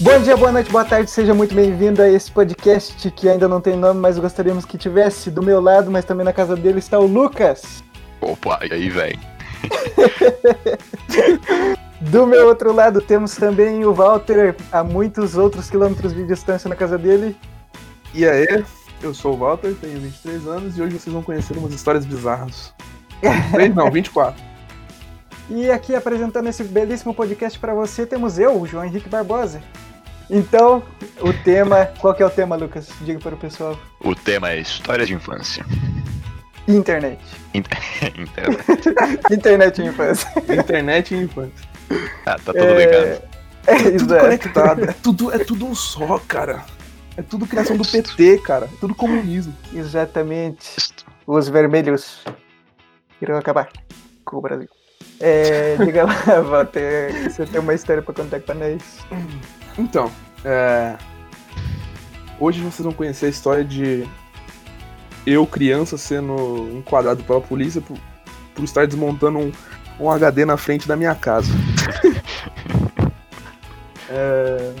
Bom dia, boa noite, boa tarde, seja muito bem-vindo a esse podcast que ainda não tem nome, mas gostaríamos que tivesse. Do meu lado, mas também na casa dele está o Lucas. Opa, e aí, velho? Do meu outro lado temos também o Walter, a muitos outros quilômetros de distância na casa dele. E aí, eu sou o Walter, tenho 23 anos e hoje vocês vão conhecer umas histórias bizarras. 23 não, 24. E aqui apresentando esse belíssimo podcast para você temos eu, o João Henrique Barbosa. Então, o tema, qual que é o tema, Lucas? Diga para o pessoal. O tema é história de infância. Internet. Internet. Internet e infância. Internet e infância. Ah, tá tudo ligado. É, Tudo exato. conectado, é tudo, é tudo um só, cara. É tudo criação do PT, cara. É tudo comunismo. Exatamente. Os vermelhos irão acabar com o Brasil. É, diga lá, Walter, você tem uma história pra contar pra nós? Então, é... hoje vocês vão conhecer a história de eu, criança, sendo enquadrado pela polícia por, por estar desmontando um, um HD na frente da minha casa. É,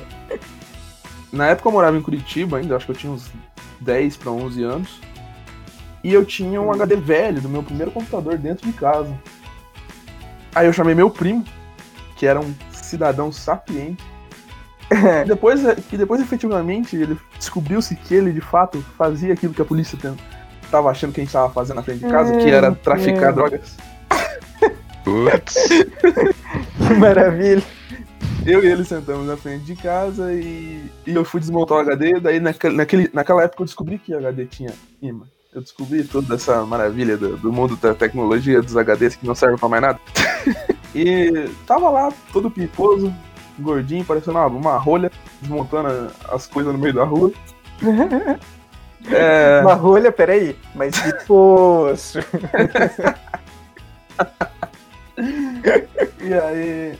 Na época eu morava em Curitiba ainda, acho que eu tinha uns 10 para 11 anos. E eu tinha um HD velho do meu primeiro computador dentro de casa. Aí eu chamei meu primo, que era um cidadão sapiente. E depois, que depois efetivamente ele descobriu-se que ele de fato fazia aquilo que a polícia ten- tava achando que a gente tava fazendo na frente de casa, que era traficar Hum. drogas. Putz. Que maravilha. Eu e ele sentamos na frente de casa e, e eu fui desmontar o HD. Daí naquele, naquele, naquela época eu descobri que o HD tinha imã. Eu descobri toda essa maravilha do, do mundo da tecnologia dos HDs que não servem pra mais nada. e tava lá, todo piposo, gordinho, parecendo uma, uma rolha, desmontando as coisas no meio da rua. É, Uma rolha, peraí, mas que poço. E aí,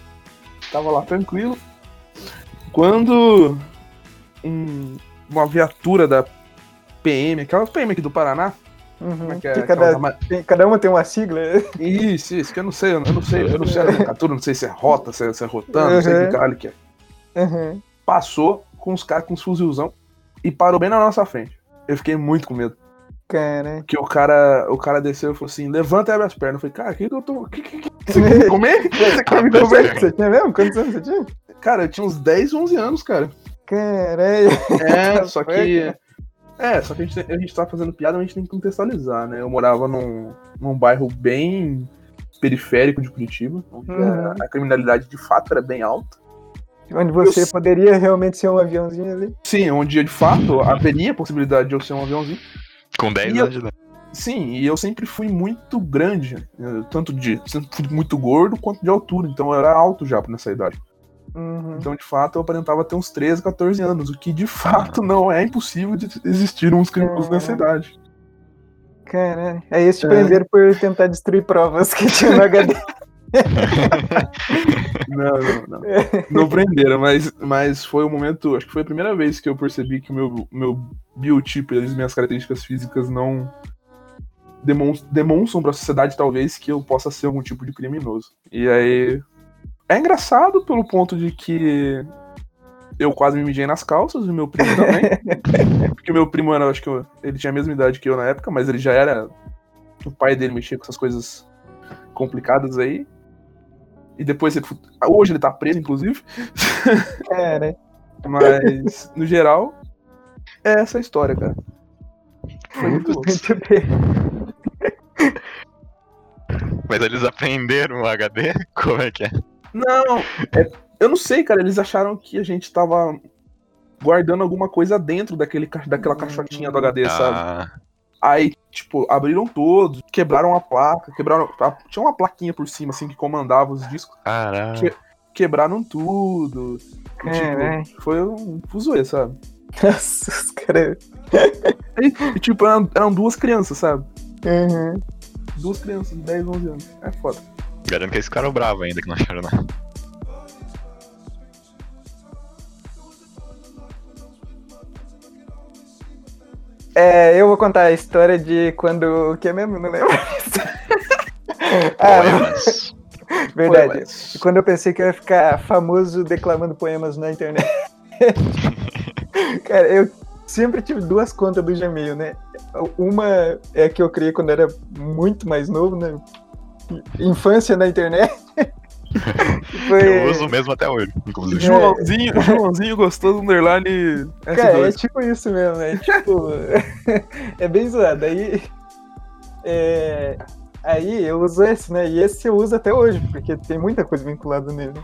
tava lá tranquilo. Quando um- uma viatura da PM, aquela PM aqui do Paraná, Uhum, é que é? que Aquela cada, ma- tem- cada uma tem uma sigla. Isso, isso, que eu não sei, eu não sei, eu não sei a nomenclatura, não sei se é rota, se é, se é rotando, não sei Uhum. que caralho que é. Uhum. Passou com os caras com os fuzilzão e parou bem na nossa frente. Eu fiquei muito com medo. Cara, Que o cara, o cara desceu e falou assim: levanta e abre as pernas. Eu falei, cara, o que, que eu tô. Que, que, que, você quer me comer? você quer me comer? Você tinha mesmo? Quantos anos você tinha? Cara, eu tinha uns 10, 11 anos, cara. Caralho. É, só que. É, só que a gente, a gente tá fazendo piada, mas a gente tem que contextualizar, né? Eu morava num, num bairro bem periférico de Curitiba, onde Uhum. a, a criminalidade de fato era bem alta. Onde você Eu- poderia realmente ser um aviãozinho ali. Sim, onde de fato haveria a possibilidade de eu ser um aviãozinho. Com 10 E eu- anos idade. Sim, e eu sempre fui muito grande, né? tanto de. Sempre fui muito gordo quanto de altura, então eu era alto já nessa idade. Uhum. Então, de fato, eu aparentava ter uns 13, 14 anos, o que de fato não é impossível de existir uns criminosos nessa idade. Caralho. Aí eles te É. prenderam por tentar destruir provas que tinha no HD. Não, não, não. Não prenderam, mas, mas foi o momento. Acho que foi a primeira vez que eu percebi que o meu, meu biotipo e as minhas características físicas não demon- demonstram pra sociedade, talvez, que eu possa ser algum tipo de criminoso. E aí. É engraçado pelo ponto de que eu quase me mijei nas calças, e meu primo também. porque meu primo era, acho que eu- ele tinha a mesma idade que eu na época, mas ele já era. O pai dele mexia com essas coisas complicadas aí. E depois ele. Hoje ele tá preso, inclusive. Cara, Mas, no geral, é essa a história, cara. Foi muito louco. Mas eles aprenderam o HD? Como é que é? Não, é- eu não sei, cara. Eles acharam que a gente tava guardando alguma coisa dentro daquele, daquela caixotinha do HD, sabe? Ah, Aí, tipo, abriram todos, quebraram a placa, quebraram. a- Tinha uma plaquinha por cima, assim, que comandava os discos. caralho. Que- Quebraram tudo. E, Caralho. tipo, foi um fuzuê, sabe? Nossa, os caras. E, tipo, eram, eram duas crianças, sabe? Uhum. Duas crianças de 10, 11 anos. É foda. Garanto que eles ficaram bravos ainda que não acharam nada. É, eu vou contar a história de quando. O que é mesmo? Não lembro. ah, Poemas. verdade. Poemas. Quando eu pensei que eu ia ficar famoso declamando poemas na internet. Cara, eu sempre tive duas contas do Gmail, né? Uma é a que eu criei quando era muito mais novo, né? Infância na internet. Foi... Eu uso mesmo até hoje, inclusive. É. Joãozinho, Joãozinho gostoso, underline Cara, é S2. tipo isso mesmo, é tipo. é bem zoado. Aí. é, Aí eu uso esse, né? E esse eu uso até hoje, porque tem muita coisa vinculada nele.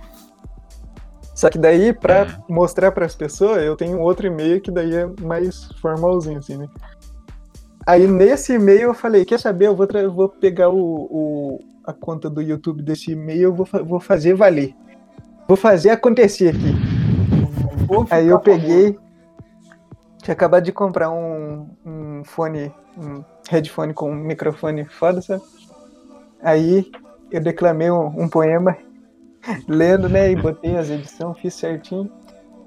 Só que daí, pra mostrar pras pessoas, eu tenho outro e-mail que daí é mais formalzinho, assim, né? Aí nesse e-mail eu falei, quer saber, eu vou, tra- vou pegar o, o- a conta do YouTube desse e-mail, eu vou, vou fazer valer. Vou fazer acontecer aqui. Aí eu peguei. Tinha acabado de comprar um, um fone, um headphone com um microfone foda, sabe? Aí eu declamei um, um poema, lendo, né? E botei as edições, fiz certinho.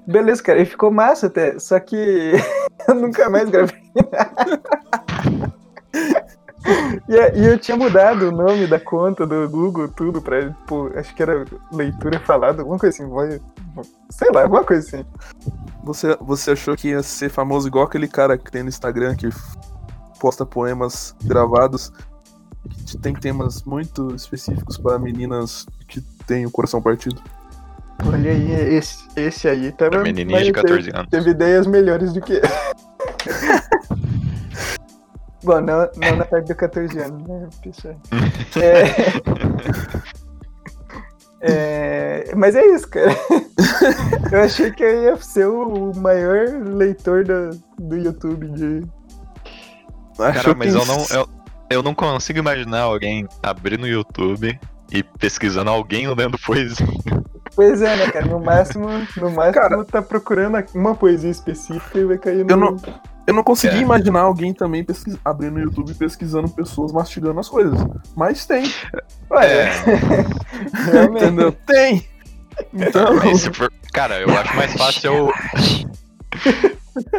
Beleza, cara, e ficou massa até. Só que eu nunca mais gravei. E, e eu tinha mudado o nome da conta do Google, tudo, pra, pô, acho que era leitura falada, alguma coisa assim, voz, sei lá, alguma coisa assim. Você, você achou que ia ser famoso igual aquele cara que tem no Instagram que posta poemas gravados que tem temas muito específicos para meninas que têm o coração partido? Olha aí, esse, esse aí tava. Pra menininha de mas 14 anos. Teve ideias melhores do que. Bom, não, não na parte do 14 anos, né, pessoal? É... é, Mas é isso, cara. Eu achei que eu ia ser o maior leitor do, do YouTube de. Cara, mas eu não, eu, eu não consigo imaginar alguém abrindo o YouTube e pesquisando alguém lendo poesia. Pois é, né, cara? No máximo, no máximo Cara- tá procurando uma poesia específica e vai cair no. Eu não- Eu não consegui É. imaginar alguém também pesquis... abrindo no YouTube pesquisando pessoas mastigando as coisas. Mas tem, Ué, realmente. entendeu? Tem! Então, for- Cara, eu acho mais fácil eu.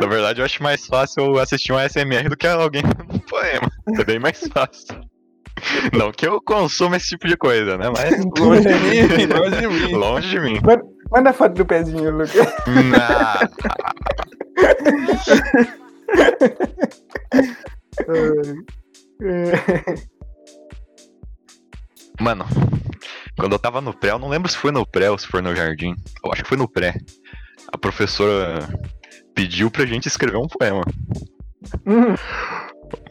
Na verdade, eu acho mais fácil eu assistir um ASMR do que alguém um poema. É bem mais fácil. Não que eu consuma esse tipo de coisa, né? Mas longe de mim, longe de mim. longe de mim. Manda a foto do pezinho, Lucas. Nah, É. Mano, quando eu tava no pré, eu não lembro se foi no pré ou se foi no jardim. Eu acho que foi no pré. A professora pediu pra gente escrever um poema. Hum,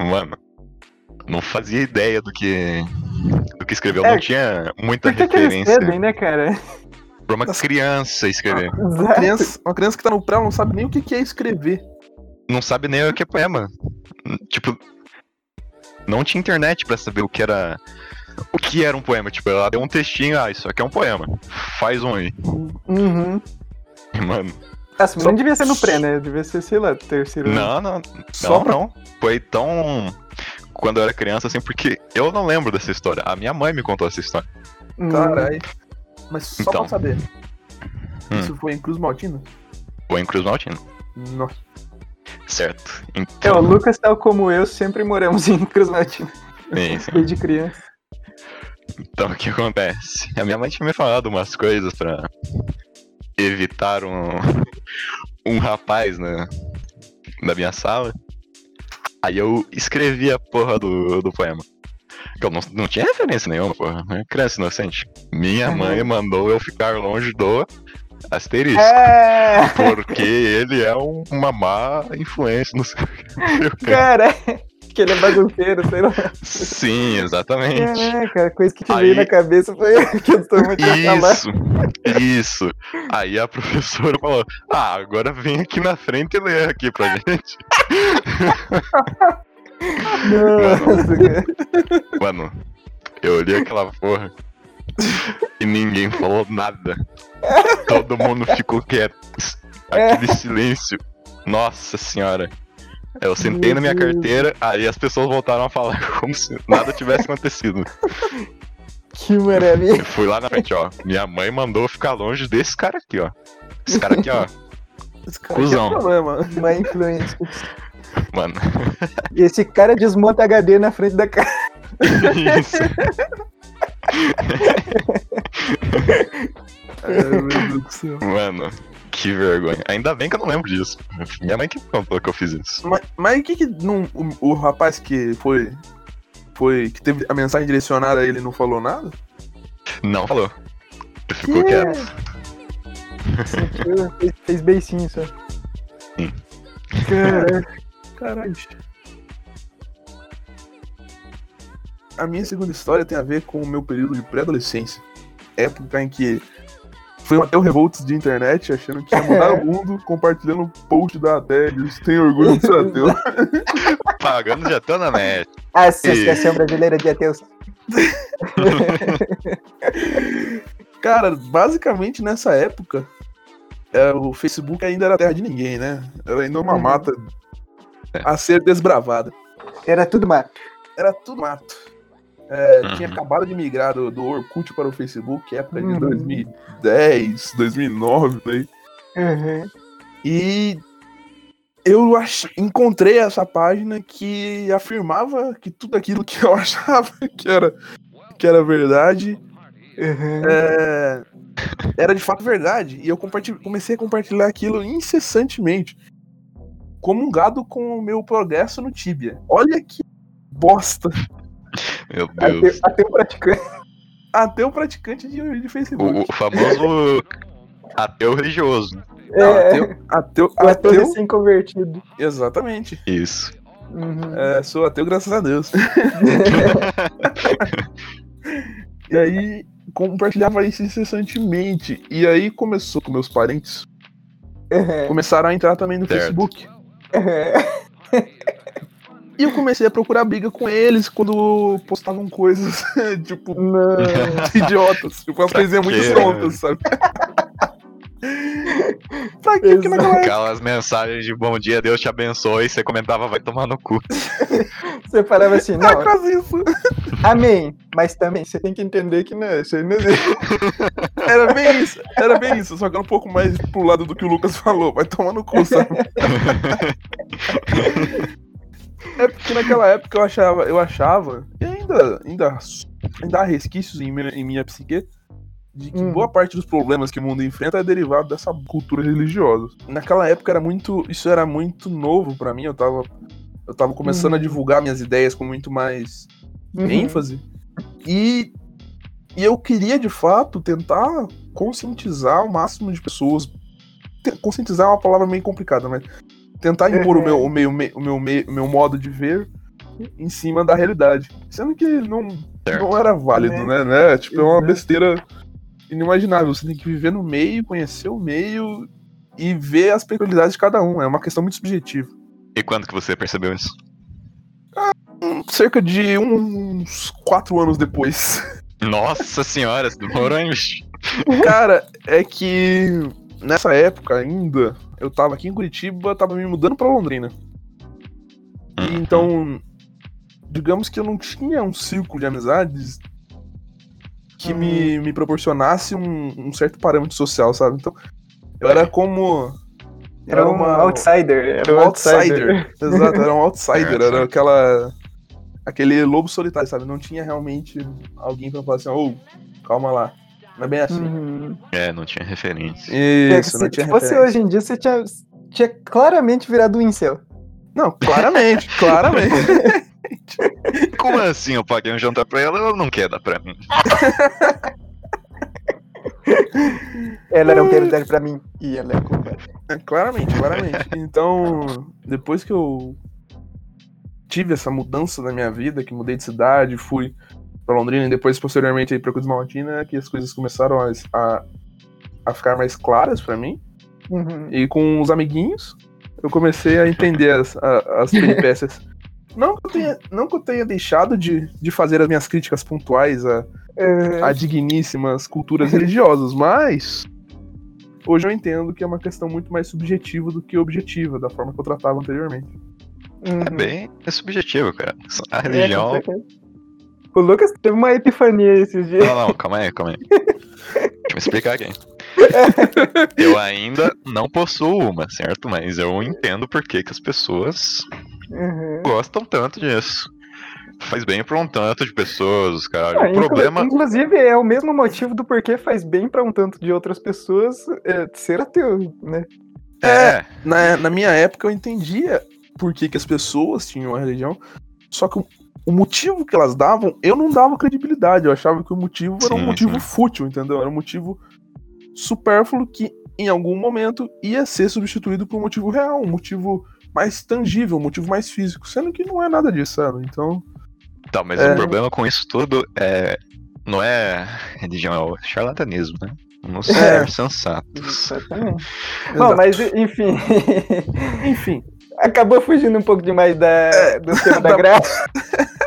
Mano, não fazia ideia do que do que escreveu. É, não tinha muita que, que referência pedem, né, cara? pra uma criança escrever. Uma criança, uma criança que tá no pré não sabe nem o que que é escrever. Não sabe nem o que é poema. Tipo, não tinha internet pra saber o que era o que era um poema. Tipo, ela deu um textinho, ah, isso aqui é um poema. Faz um aí. Uhum. Mano, mas Só- não devia ser no pré, né? Devia ser, sei lá, terceiro. não, não, Só não, pra- não. Foi tão quando eu era criança assim, porque eu não lembro dessa história. A minha mãe me contou essa história. Hum, Caralho. Mas só Então. pra saber. Hum. Isso foi em Cruz Maltina? Foi em Cruz Maltina, Nossa. Certo? É, o Então, Lucas, tal como eu, sempre moramos em Cruz Maltina, sim, sim. desde criança. Então, o que acontece? A minha mãe tinha me falado umas coisas pra evitar um, um rapaz na, na minha sala. Aí eu escrevi a porra do, do poema. Eu não, não tinha referência nenhuma, porra. né? Criança inocente. Minha mãe mandou eu ficar longe do asterisco. É, Porque ele é um- uma má influência no seu. cara, que ele é bagunceiro, sei lá. Sim, exatamente. Caraca, a coisa que te Aí- veio na cabeça foi que eu estou muito. Isso, isso. Aí a professora falou: Ah, agora vem aqui na frente e lê aqui pra gente. Nossa, cara. Mano, eu olhei aquela porra e ninguém falou nada. Todo mundo ficou quieto. Aquele silêncio. Nossa senhora. Eu sentei na minha Deus. carteira, aí as pessoas voltaram a falar como se nada tivesse acontecido. Que maravilha. Eu fui lá na frente, ó. Minha mãe mandou ficar longe desse cara aqui, ó. Esse cara aqui, ó. Esse cara Cusão. aqui é. Uma influência. Mano, E esse cara desmonta HD na frente da casa. isso. Ai, meu Deus do céu. Mano, Que vergonha. Ainda bem que eu não lembro disso. Minha mãe que contou que eu fiz isso. Mas, mas o que que não, o, o rapaz que foi, foi, que teve a mensagem direcionada a ele não falou nada? Não falou. Ele ficou Que? quieto. Sentiu, fez, fez beicinho só. Sim. Caraca. Caralho. A minha segunda história tem a ver com o meu período de pré-adolescência. Época em que fui até o revoltos de internet, achando que ia mudar o mundo, compartilhando o post da Adelis. Tenho orgulho de ser ateu. Pagando já tô na net. Associação Brasileira de Ateus. Cara, basicamente nessa época, é, o Facebook ainda era terra de ninguém, né? Era ainda uma Uhum. mata a ser desbravada. Era tudo mato. Era tudo mato. É, Uhum. Tinha acabado de migrar do, do Orkut para o Facebook, época de Uhum. 2010, 2009, por aí. Uhum. E eu ach... encontrei essa página que afirmava que tudo aquilo que eu achava que era, que era verdade Uhum. é, era de fato verdade. E eu compartil- comecei a compartilhar aquilo incessantemente. Comungado com o meu progresso no Tibia. Olha que bosta. Meu Deus. ateu praticante. Até o praticante de, de Facebook. O, o famoso ateu religioso. Não, É, ateu, ateu, o ateu ateu- recém-convertido. Exatamente. Isso. Uhum. É, sou ateu, graças a Deus. E aí compartilhava isso incessantemente. E aí começou com meus parentes. Uhum. Começaram a entrar também no Certo. Facebook. Uhum. E eu comecei a procurar briga com eles quando postavam coisas, tipo, Não. idiotas. Tipo, umas coisinhas muito quê? tontas, sabe? pra quê? Porque naquela época. Aquelas mensagens de bom dia, Deus te abençoe, e você comentava, vai tomar no cu. Você falava assim, É não, quase isso. amém. Mas também, você tem que entender que não, isso aí não existe. Era bem isso. Era bem isso. Só que era um pouco mais pro lado do que o Lucas falou. Vai tomar no cu, sabe? É porque naquela época eu achava, eu achava, e ainda, ainda, ainda há resquícios em minha, em minha psique, de que Hum. boa parte dos problemas que o mundo enfrenta é derivado dessa cultura religiosa. Naquela época era muito, isso era muito novo pra mim, eu tava, eu tava começando a Uhum. divulgar minhas ideias com muito mais Uhum. ênfase. E, e eu queria, de fato, tentar conscientizar o máximo de pessoas. Conscientizar é uma palavra meio complicada, mas tentar impor o, meu, o, meu, me- o, meu, me- o meu modo de ver em cima da realidade. Sendo que não, não era válido, É. né? né? Tipo, é uma besteira inimaginável. Você tem que viver no meio, conhecer o meio e ver as peculiaridades de cada um. É uma questão muito subjetiva. E quando que você percebeu isso? Cerca de uns quatro anos depois. Nossa senhora, demorou, hein? Cara, é que nessa época ainda, eu tava aqui em Curitiba, tava me mudando pra Londrina. E Hum, então, digamos que eu não tinha um círculo de amizades que me, me proporcionasse um, um certo parâmetro social, sabe? Então, eu era como. Era Era um uma- outsider. Era um outsider. outsider. Exato, era um outsider, era aquela. aquele lobo solitário, sabe? Não tinha realmente alguém pra falar assim, ô, calma lá. Não é bem assim. Uhum. É, não tinha referência. Isso, se, não tinha se fosse referência. hoje em dia, você tinha, tinha claramente virado um incel. Não, claramente, claramente. Como assim eu paguei um jantar pra ela ela não quer dar pra mim? Ela era um prioridade pra mim. E ela é culpada. É, claramente, claramente. Então, depois que eu tive essa mudança na minha vida, que mudei de cidade, fui pra Londrina e depois, posteriormente, aí pra Cruz Maltina, que as coisas começaram a, a, a ficar mais claras pra mim. Uhum. E com os amiguinhos, eu comecei a entender as, a- as peripécias. Não que eu tenha, não que eu tenha deixado de, de fazer as minhas críticas pontuais a, É, a digníssimas culturas religiosas, mas hoje eu entendo que é uma questão muito mais subjetiva do que objetiva, da forma que eu tratava anteriormente. uhum. É bem é subjetivo, cara. A É, religião. certeza. O Lucas teve uma epifania esses dias. Não, não, calma aí, calma aí. Deixa eu me explicar aqui. Eu ainda não possuo uma, certo? Mas eu entendo por que, que as pessoas Uhum. gostam tanto disso. faz bem pra um tanto de pessoas, cara. Ah, o problema. Inclusive, é o mesmo motivo do porquê faz bem pra um tanto de outras pessoas é, ser ateu, né? É, Na, na minha época eu entendia por que, que as pessoas tinham a religião, só que o, motivo que elas davam, eu não dava credibilidade. Eu achava que o motivo era um Sim, motivo sim. fútil, entendeu? Era um motivo supérfluo que em algum momento ia ser substituído por um motivo real, um motivo mais tangível, um motivo mais físico, sendo que não é nada disso, sabe? Então, Tá, mas É. o problema com isso tudo é. Não é religião, é o charlatanismo, né? Vamos É. ser sensatos. Exatamente. Bom, mas enfim. enfim. Acabou fugindo um pouco demais da, do tema da da- graça.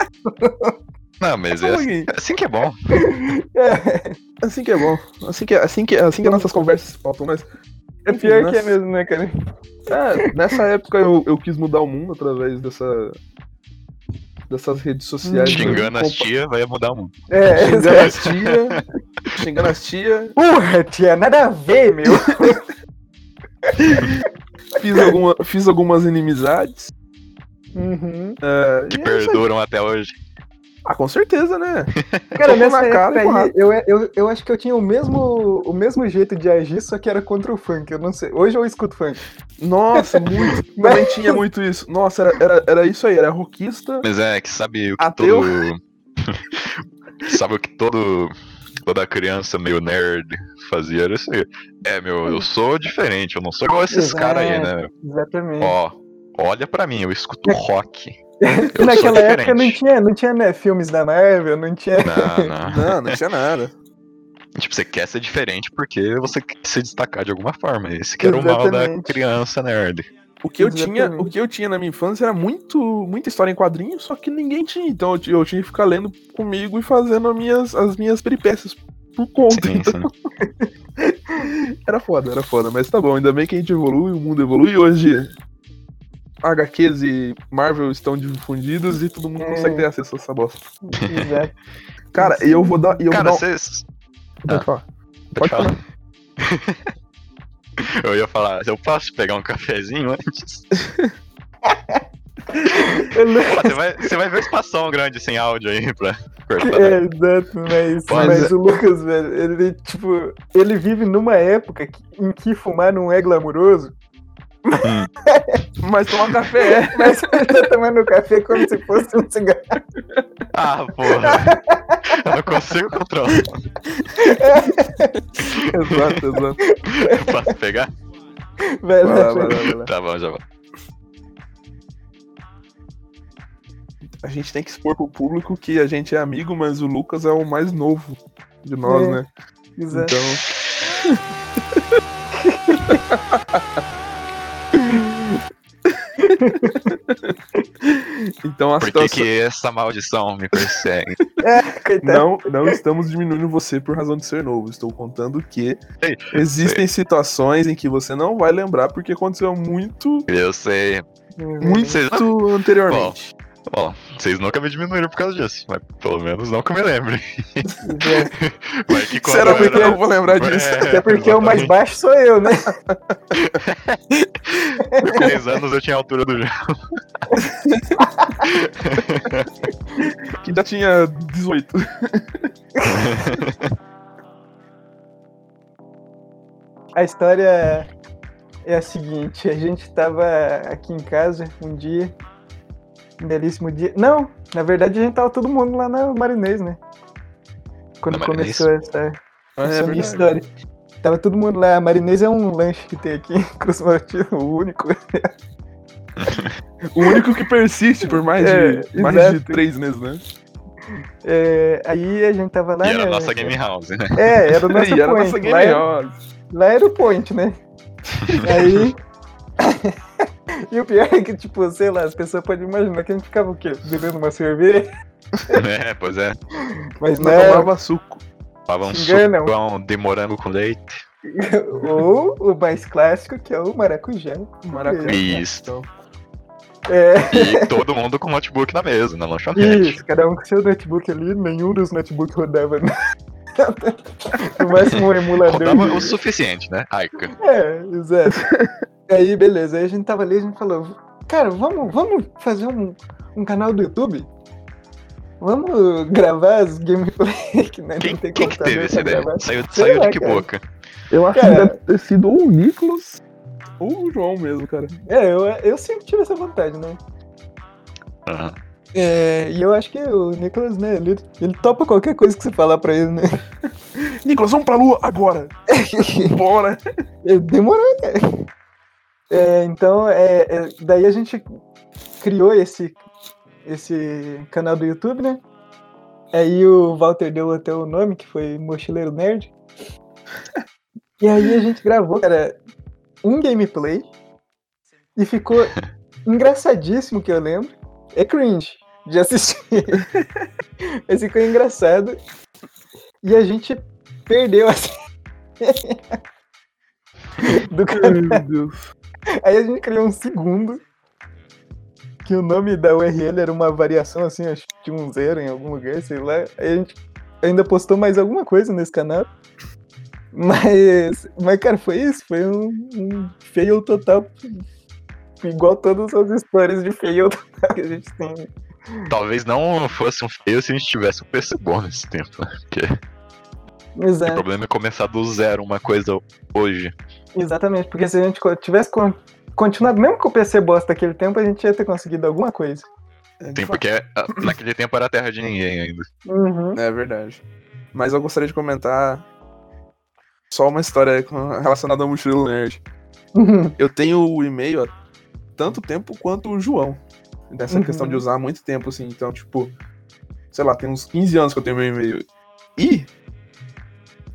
Não, mas é assim, pouquinho. assim que é bom. É, Assim que é bom. Assim que, assim que, assim que as nossas conversas faltam, mas. é pior Enfim, que é nessa- mesmo, né, cara? É, nessa época eu, eu quis mudar o mundo através dessa. dessas redes sociais. Xingando as Compa- tia vai mudar o mundo. É, Xingando exato. as tia. Xingando as tia. Porra, tia, nada a ver, meu. Fiz, alguma, fiz algumas inimizades. Uhum. é, Que é aí. perduram até hoje. Ah, com certeza, né? Cara, nessa na cara época aí, eu, eu, eu acho que eu tinha o mesmo, o mesmo jeito de agir, só que era contra o funk. Eu não sei. Hoje eu escuto funk. Nossa, muito. Mas- Também tinha muito isso. Nossa, era, era, era isso aí, era rockista. Mas é que sabe o que Ateu? todo. sabe o que todo. Toda criança meio nerd fazia era isso aí. É, meu, eu sou diferente, eu não sou igual esses caras aí, né? Exatamente. Ó, olha pra mim, eu escuto rock. E Eu naquela época não tinha, não tinha né, filmes da Marvel, não tinha. Não, não. Não, não tinha nada. Tipo, você quer ser diferente porque você quer se destacar de alguma forma. Esse que era o mal da Exatamente. criança nerd. O que, eu tinha, Exatamente. o que eu tinha na minha infância era muito, muita história em quadrinhos, só que ninguém tinha. Então eu, eu tinha que ficar lendo comigo e fazendo as minhas, as minhas peripécias por conta. Sim, então sim. era foda, era foda. Mas tá bom, ainda bem que a gente evolui, o mundo evolui. Hoje HQs e Marvel estão difundidos e todo mundo É. consegue ter acesso a essa bosta. Exato. Cara, e eu vou dar. Eu Cara, vocês. Pode Ah. falar. Pode Pode falar. Eu ia falar, eu posso pegar um cafezinho antes? Você vai, você vai ver o espação grande sem áudio aí pra cortar. É, exato, mas, Mas mas é- o Lucas, velho, ele, tipo, ele vive numa época que- em que fumar não é glamuroso, Mas tomar café é. mas ele tá tomando café como se fosse um cigarro. Ah, porra. Eu não consigo controlar. exato, exato. Posso pegar? Velho, Vai lá, vai lá, vai lá. Tá bom, já vou. A gente tem que expor pro público que a gente é amigo, mas o Lucas é o mais novo de nós, É. né? Exato. Então. então a Por que, situação. que essa maldição me persegue? É. Não, não estamos diminuindo você por razão de ser novo. Estou contando que Sei, existem situações em que você não vai lembrar porque aconteceu muito, Eu sei. muito Vocês anteriormente. Ó, vocês nunca me diminuíram por causa disso, mas pelo menos não que eu me lembre. Mas que quando Será eu porque era- eu não vou lembrar disso? É, Até porque o mais exatamente. baixo sou eu, né? Com 10 anos eu tinha a altura do João. Que já tinha 18. A história é a seguinte: a gente tava aqui em casa um dia, um belíssimo dia. Não, na verdade a gente tava todo mundo lá na Marinês, né? Quando Na Marinês? começou essa, Ah, essa é minha verdade. história. Tava todo mundo lá. A Marinês é um lanche que tem aqui em Cruz Maltino, o único. O único que persiste por mais de, É, mais exato. de três meses, né? É, aí a gente tava lá. E era a né? nossa game house, né? É, era o nosso e era point. nossa lá, game era, house. lá era o point, né? aí. E o pior é que, tipo, sei lá, as pessoas podem imaginar que a gente ficava o quê? Bebendo uma cerveja? É, pois é. Mas Não não. tomava suco. Tava um Engana. sucão de morango com leite. Ou o mais clássico, que é o maracujá. Maracujá. Isso. É, E todo mundo com notebook na mesa, na lanchonete. isso, cada um com seu notebook ali, nenhum dos notebooks rodava. No máximo um emulador. Rodava o suficiente, né? Aika. É, exato. aí, beleza. Aí a gente tava ali, a gente falou, cara, vamos, vamos fazer um, um canal do YouTube? vamos gravar as gameplay que né, Quem, não tem quem que teve essa ideia? gravar. Saiu, Sei saiu lá, de que cara. boca? Eu acho Cara- que deve ter sido ou o Nicolas ou o João mesmo, cara. É, eu, eu sempre tive essa vontade, né? Aham. É, e eu acho que o Nicolas, né, ele, ele topa qualquer coisa que você falar pra ele, né? Nicolas, vamos pra lua agora! Bora! É, Demorou, cara. É, então, é, é, daí a gente criou esse, esse canal do YouTube, né? Aí o Walter deu até o nome, que foi Mochileiro Nerd. E aí a gente gravou, cara, um gameplay. E ficou engraçadíssimo, que eu lembro. É cringe de assistir. Mas ficou engraçado. E a gente perdeu assim. do canal. Aí a gente criou um segundo. Que o nome da URL era uma variação assim, acho que tinha um zero em algum lugar, sei lá. Aí a gente ainda postou mais alguma coisa nesse canal. Mas, mas cara, foi isso. Foi um, um fail total. Igual todas as histórias de fail total que a gente tem. Talvez não fosse um feio se a gente tivesse um PC bom nesse tempo, né? Porque o Exato, problema é começar do zero uma coisa hoje. exatamente. Porque se a gente tivesse con- continuado, mesmo com o PC bosta daquele tempo, a gente ia ter conseguido alguma coisa. É, fato. porque naquele tempo era terra de ninguém ainda. Uhum. É verdade. Mas eu gostaria de comentar só uma história relacionada ao Mochilo Nerd. Uhum. Eu tenho o e-mail há tanto tempo quanto o João. Nessa Uhum. questão de usar há muito tempo, assim. Então, tipo, sei lá, tem uns 15 anos que eu tenho meu e-mail. E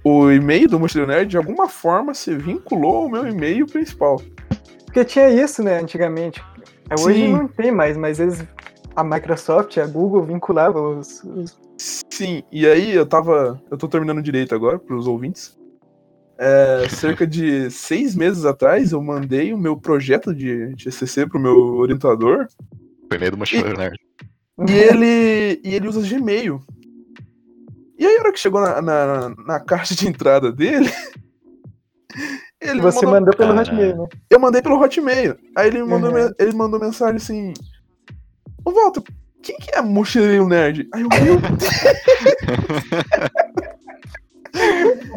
o e-mail do Mochileiro Nerd, de alguma forma, se vinculou ao meu e-mail principal. Porque tinha isso, né, antigamente. É, Hoje Sim. não tem mais, mas eles, a Microsoft, a Google vinculavam os. os- Sim, e aí eu tava. Eu tô terminando direito agora, pros ouvintes. É, cerca de seis meses atrás, eu mandei o meu projeto de TCC pro meu orientador. Foi meio do mochileiro nerd. E ele, e ele usa Gmail. E aí, a hora que chegou na, na, na caixa de entrada dele, ele Você mandou- mandou pelo Ah. Hotmail, né? eu mandei pelo Hotmail. Aí ele me mandou, Uhum. ele mandou mensagem assim: Ô Walter, quem que é mochileiro nerd? Aí eu, meu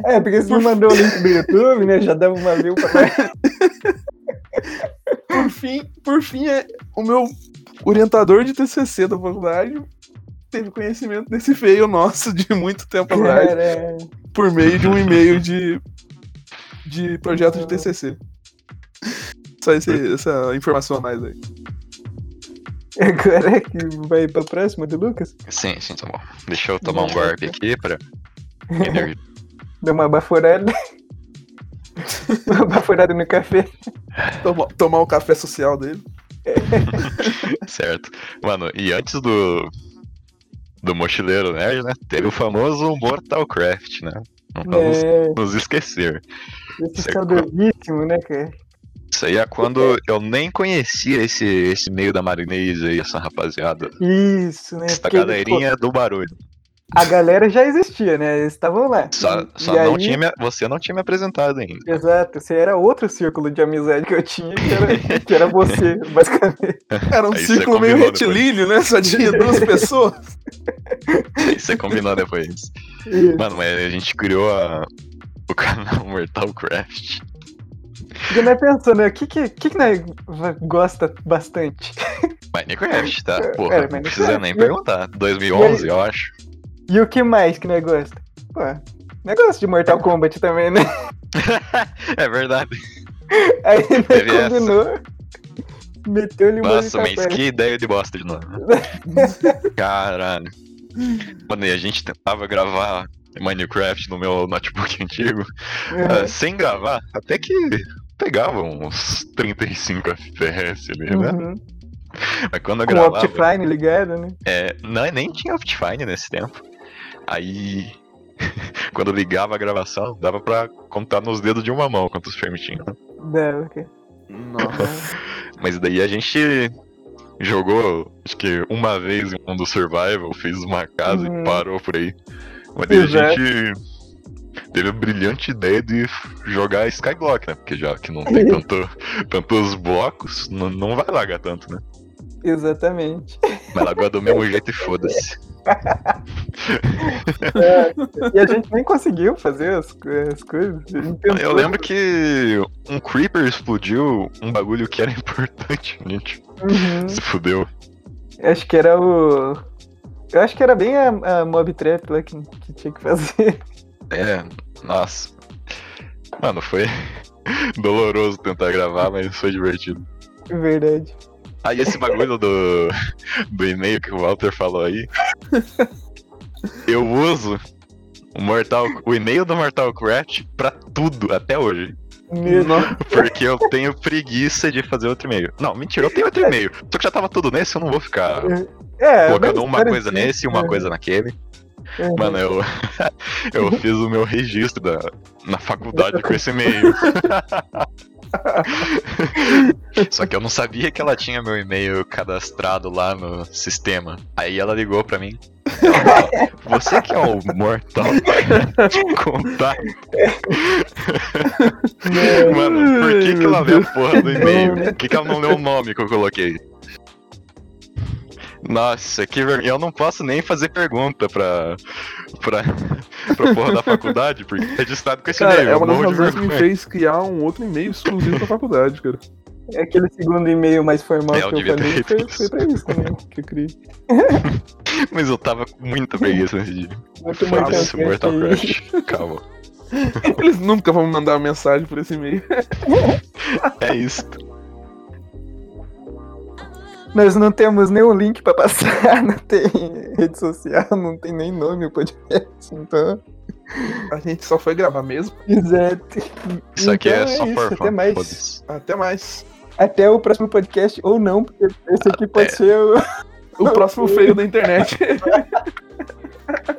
É, porque você me mandou o link do YouTube, né? Já dava uma view pra por fim, por fim, é, o meu orientador de TCC da faculdade teve conhecimento desse feio nosso de muito tempo atrás, Cara, é- por meio de um e-mail de, de projeto de TCC. Só esse- essa informação a mais aí. Agora é que vai pra próxima do Lucas. Sim, sim, tá bom. Deixa eu tomar um golpe aqui pra. Dá uma baforada. uma baforada no café. Toma- tomar o café social dele. certo. Mano, e antes do. Do mochileiro nerd, né? Teve o famoso Mortalcraft, né? Não vamos É, nos esquecer. esse saudosíssimo, né, cara? Isso aí é quando eu nem conhecia esse, esse meio da marinês aí, essa rapaziada. Isso, né? Essa porque, galerinha do barulho. A galera já existia, né? Eles estavam lá. Só, E- só e não aí- tinha me- você não tinha me apresentado ainda. Exato, você era outro círculo de amizade que eu tinha, que era, que era você, basicamente. Era um Aí círculo meio retilíneo, né? Só tinha duas pessoas. Aí você combinou depois. Isso. Mano, mas a gente criou a- o canal Mortalcraft. Porque nós pensamos, né? O que, que, que, que nós gosta bastante? Minecraft, tá? Porra, É, não precisa nem E- perguntar. 2011, eu acho. E o que mais que nós gosta? Pô, negócio de Mortal Kombat também, né? é verdade. Aí nós Teve essa. combinou, meteu-lhe Nossa, mas papel. que ideia de bosta de novo. Caralho. Mano, e a gente tentava gravar Minecraft no meu notebook antigo, ah, sem gravar, até que pegava uns 35 FPS ali, né? Uhum. Mas quando eu Com o gravava, Optifine ligado, né? é, não, nem tinha Optifine nesse tempo. Aí, quando ligava a gravação, dava pra contar nos dedos de uma mão quantos frames tinha. né? Dava, ok. Nossa. Mas daí a gente jogou, acho que uma vez em um do Survival, fez uma casa Uhum. e parou por aí. Mas daí Exato. a gente teve a brilhante ideia de jogar Skyblock, né? Porque já que não tem tanto, tantos blocos, não, não vai lagar tanto, né? Exatamente. Mas lagou do mesmo jeito e foda-se. É, e a gente nem conseguiu fazer as, as coisas. Eu lembro que um Creeper explodiu um bagulho que era importante, gente. Uhum. Se fudeu. Acho que era o. Eu acho que era bem a, a Mob Trap lá que, que tinha que fazer. É, nossa. Mano, foi doloroso tentar gravar, mas foi divertido. Verdade. Aí esse bagulho do, do e-mail que o Walter falou aí. Eu uso o Mortal, o e-mail do Mortal Kombat pra tudo até hoje. Nossa, Porque eu tenho preguiça de fazer outro e-mail. Não, mentira, eu tenho outro e-mail. Só que já tava tudo nesse, eu não vou ficar É, colocando mas uma coisa nesse e uma é, coisa naquele. é. Mano, eu, eu fiz o meu registro da, na faculdade com esse e-mail. Só que eu não sabia que ela tinha meu e-mail cadastrado lá no sistema. Aí ela ligou pra mim. Falou, Você que é o mortal de contato. Mano, por que, que ela leu a porra do e-mail? Por que, que ela não leu o nome que eu coloquei? Nossa, que vergonha. Eu não posso nem fazer pergunta pra, pra, pra porra da faculdade, porque é registrado com esse cara, e-mail. é uma das razões que me fez criar um outro e-mail exclusivo pra faculdade, cara. É aquele segundo e-mail mais formal É, eu que eu falei. Foi, isso. foi pra isso também que eu criei. Mas eu tava com muita preguiça nesse dia. Muito Kombat Mortal. Kombat. Calma. Eles nunca vão me mandar uma mensagem por esse e-mail. É isso. Nós não temos nenhum link pra passar, não tem rede social, não tem nem nome o podcast, então. A gente só foi gravar mesmo. Exato. Isso aqui é Então só isso, por Até mais. Até mais. Até o próximo podcast, ou não, porque esse aqui pode ser o. O próximo feio da internet.